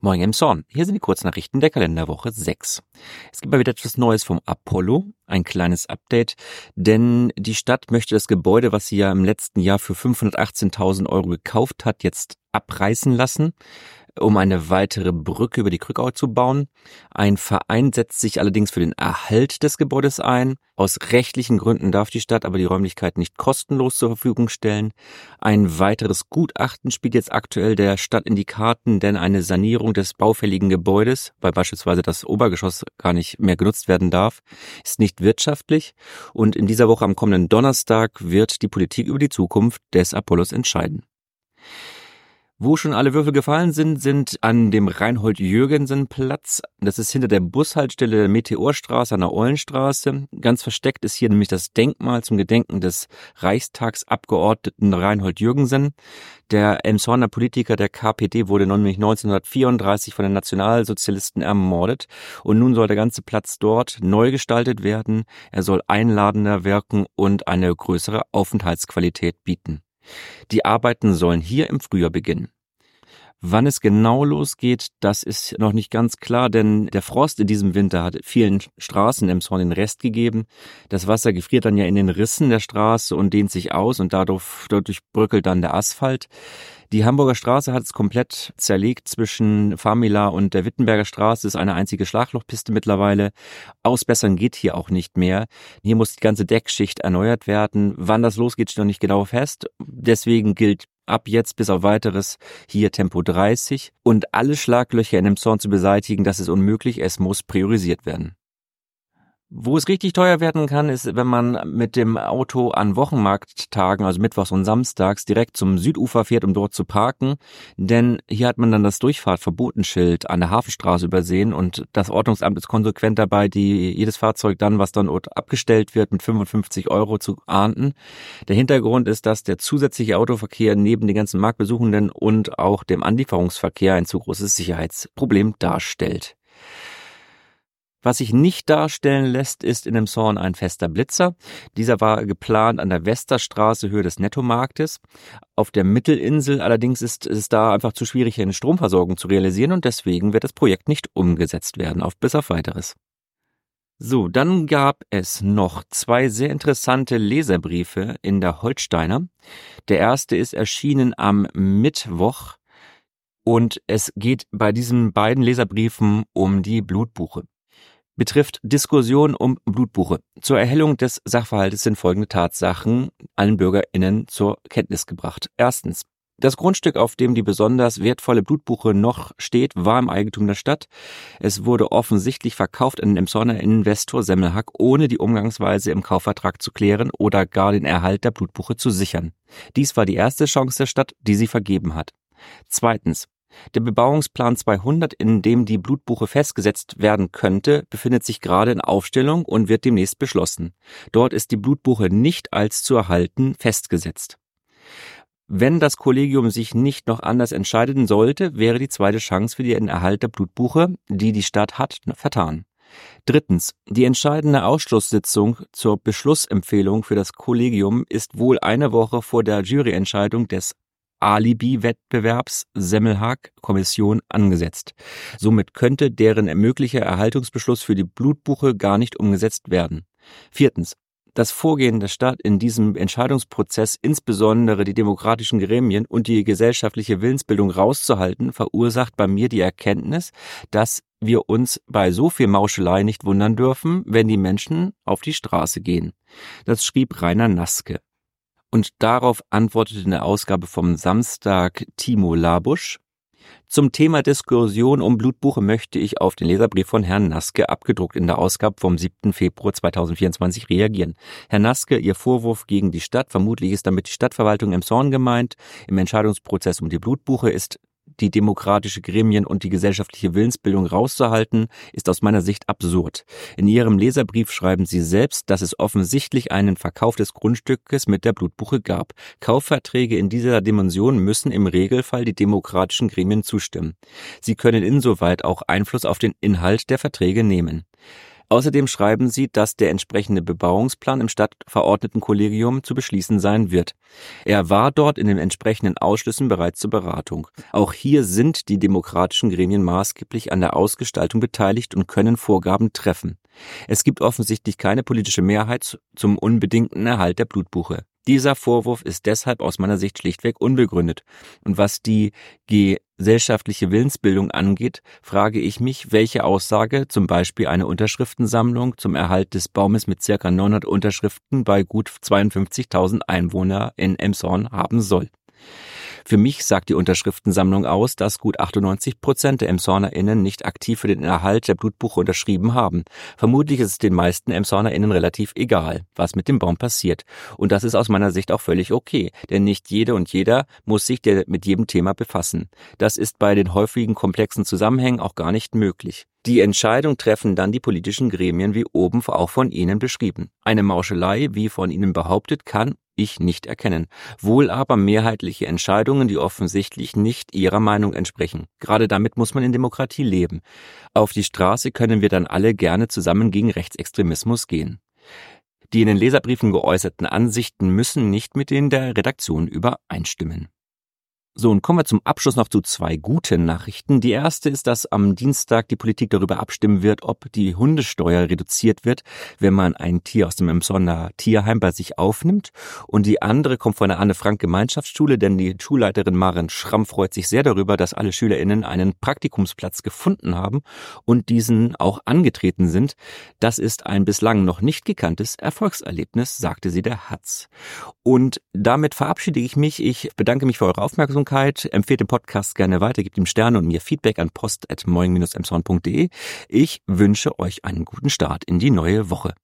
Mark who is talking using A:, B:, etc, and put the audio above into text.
A: Moin im Zorn. Hier sind die Kurznachrichten der Kalenderwoche 6. Es gibt mal wieder etwas Neues vom Apollo, ein kleines Update, denn die Stadt möchte das Gebäude, was sie ja im letzten Jahr für 518.000 Euro gekauft hat, jetzt abreißen lassen um eine weitere Brücke über die Krückau zu bauen. Ein Verein setzt sich allerdings für den Erhalt des Gebäudes ein. Aus rechtlichen Gründen darf die Stadt aber die Räumlichkeit nicht kostenlos zur Verfügung stellen. Ein weiteres Gutachten spielt jetzt aktuell der Stadt in die Karten, denn eine Sanierung des baufälligen Gebäudes, weil beispielsweise das Obergeschoss gar nicht mehr genutzt werden darf, ist nicht wirtschaftlich. Und in dieser Woche am kommenden Donnerstag wird die Politik über die Zukunft des Apollos entscheiden. Wo schon alle Würfel gefallen sind, sind an dem Reinhold-Jürgensen-Platz. Das ist hinter der Bushaltestelle der Meteorstraße an der Eulenstraße. Ganz versteckt ist hier nämlich das Denkmal zum Gedenken des Reichstagsabgeordneten Reinhold Jürgensen. Der Emshorner Politiker der KPD wurde nämlich 1934 von den Nationalsozialisten ermordet und nun soll der ganze Platz dort neu gestaltet werden. Er soll einladender wirken und eine größere Aufenthaltsqualität bieten. Die Arbeiten sollen hier im Frühjahr beginnen. Wann es genau losgeht, das ist noch nicht ganz klar, denn der Frost in diesem Winter hat vielen Straßen im Zorn den Rest gegeben. Das Wasser gefriert dann ja in den Rissen der Straße und dehnt sich aus und dadurch, dadurch bröckelt dann der Asphalt. Die Hamburger Straße hat es komplett zerlegt zwischen Famila und der Wittenberger Straße. Das ist eine einzige Schlaglochpiste mittlerweile. Ausbessern geht hier auch nicht mehr. Hier muss die ganze Deckschicht erneuert werden. Wann das losgeht, steht noch nicht genau fest. Deswegen gilt ab jetzt bis auf weiteres hier Tempo 30 und alle Schlaglöcher in dem Zorn zu beseitigen, das ist unmöglich, es muss priorisiert werden. Wo es richtig teuer werden kann, ist, wenn man mit dem Auto an Wochenmarkttagen, also Mittwochs und Samstags, direkt zum Südufer fährt, um dort zu parken. Denn hier hat man dann das Durchfahrtverbotenschild an der Hafenstraße übersehen und das Ordnungsamt ist konsequent dabei, die, jedes Fahrzeug dann, was dann dort abgestellt wird, mit 55 Euro zu ahnden. Der Hintergrund ist, dass der zusätzliche Autoverkehr neben den ganzen Marktbesuchenden und auch dem Anlieferungsverkehr ein zu großes Sicherheitsproblem darstellt. Was sich nicht darstellen lässt, ist in dem Zorn ein fester Blitzer. Dieser war geplant an der Westerstraße Höhe des Nettomarktes. Auf der Mittelinsel allerdings ist es da einfach zu schwierig, eine Stromversorgung zu realisieren und deswegen wird das Projekt nicht umgesetzt werden, auf bis auf weiteres. So, dann gab es noch zwei sehr interessante Leserbriefe in der Holsteiner. Der erste ist erschienen am Mittwoch und es geht bei diesen beiden Leserbriefen um die Blutbuche betrifft Diskussion um Blutbuche. Zur Erhellung des Sachverhaltes sind folgende Tatsachen allen BürgerInnen zur Kenntnis gebracht. Erstens. Das Grundstück, auf dem die besonders wertvolle Blutbuche noch steht, war im Eigentum der Stadt. Es wurde offensichtlich verkauft an den Emsonner Investor Semmelhack, ohne die Umgangsweise im Kaufvertrag zu klären oder gar den Erhalt der Blutbuche zu sichern. Dies war die erste Chance der Stadt, die sie vergeben hat. Zweitens. Der Bebauungsplan 200, in dem die Blutbuche festgesetzt werden könnte, befindet sich gerade in Aufstellung und wird demnächst beschlossen. Dort ist die Blutbuche nicht als zu erhalten festgesetzt. Wenn das Kollegium sich nicht noch anders entscheiden sollte, wäre die zweite Chance für den Erhalt der Blutbuche, die die Stadt hat, vertan. Drittens. Die entscheidende Ausschlusssitzung zur Beschlussempfehlung für das Kollegium ist wohl eine Woche vor der Juryentscheidung des Alibi-Wettbewerbs Semmelhag-Kommission angesetzt. Somit könnte deren möglicher Erhaltungsbeschluss für die Blutbuche gar nicht umgesetzt werden. Viertens. Das Vorgehen der Stadt in diesem Entscheidungsprozess, insbesondere die demokratischen Gremien und die gesellschaftliche Willensbildung rauszuhalten, verursacht bei mir die Erkenntnis, dass wir uns bei so viel Mauschelei nicht wundern dürfen, wenn die Menschen auf die Straße gehen. Das schrieb Rainer Naske. Und darauf antwortete in der Ausgabe vom Samstag Timo Labusch. Zum Thema Diskussion um Blutbuche möchte ich auf den Leserbrief von Herrn Naske, abgedruckt in der Ausgabe vom 7. Februar 2024, reagieren. Herr Naske, Ihr Vorwurf gegen die Stadt, vermutlich ist damit die Stadtverwaltung im Zorn gemeint. Im Entscheidungsprozess um die Blutbuche ist die demokratische Gremien und die gesellschaftliche Willensbildung rauszuhalten, ist aus meiner Sicht absurd. In Ihrem Leserbrief schreiben Sie selbst, dass es offensichtlich einen Verkauf des Grundstückes mit der Blutbuche gab. Kaufverträge in dieser Dimension müssen im Regelfall die demokratischen Gremien zustimmen. Sie können insoweit auch Einfluss auf den Inhalt der Verträge nehmen. Außerdem schreiben sie, dass der entsprechende Bebauungsplan im Stadtverordnetenkollegium zu beschließen sein wird. Er war dort in den entsprechenden Ausschüssen bereits zur Beratung. Auch hier sind die demokratischen Gremien maßgeblich an der Ausgestaltung beteiligt und können Vorgaben treffen. Es gibt offensichtlich keine politische Mehrheit zum unbedingten Erhalt der Blutbuche. Dieser Vorwurf ist deshalb aus meiner Sicht schlichtweg unbegründet. Und was die gesellschaftliche Willensbildung angeht, frage ich mich, welche Aussage zum Beispiel eine Unterschriftensammlung zum Erhalt des Baumes mit circa 900 Unterschriften bei gut 52.000 Einwohner in Emshorn haben soll. Für mich sagt die Unterschriftensammlung aus, dass gut 98 Prozent der EmshornerInnen nicht aktiv für den Erhalt der Blutbuche unterschrieben haben. Vermutlich ist es den meisten EmshornerInnen relativ egal, was mit dem Baum passiert. Und das ist aus meiner Sicht auch völlig okay, denn nicht jede und jeder muss sich mit jedem Thema befassen. Das ist bei den häufigen komplexen Zusammenhängen auch gar nicht möglich. Die Entscheidung treffen dann die politischen Gremien, wie oben auch von Ihnen beschrieben. Eine Mauschelei, wie von Ihnen behauptet, kann ich nicht erkennen, wohl aber mehrheitliche Entscheidungen, die offensichtlich nicht ihrer Meinung entsprechen. Gerade damit muss man in Demokratie leben. Auf die Straße können wir dann alle gerne zusammen gegen Rechtsextremismus gehen. Die in den Leserbriefen geäußerten Ansichten müssen nicht mit denen der Redaktion übereinstimmen. So, und kommen wir zum Abschluss noch zu zwei guten Nachrichten. Die erste ist, dass am Dienstag die Politik darüber abstimmen wird, ob die Hundesteuer reduziert wird, wenn man ein Tier aus dem Emsonner Tierheim bei sich aufnimmt. Und die andere kommt von der Anne-Frank-Gemeinschaftsschule, denn die Schulleiterin Maren Schramm freut sich sehr darüber, dass alle SchülerInnen einen Praktikumsplatz gefunden haben und diesen auch angetreten sind. Das ist ein bislang noch nicht gekanntes Erfolgserlebnis, sagte sie der Hatz. Und damit verabschiede ich mich. Ich bedanke mich für eure Aufmerksamkeit. Empfehlt den Podcast gerne weiter, gebt ihm Sterne und mir Feedback an post.moing-emshorn.de. Ich wünsche euch einen guten Start in die neue Woche.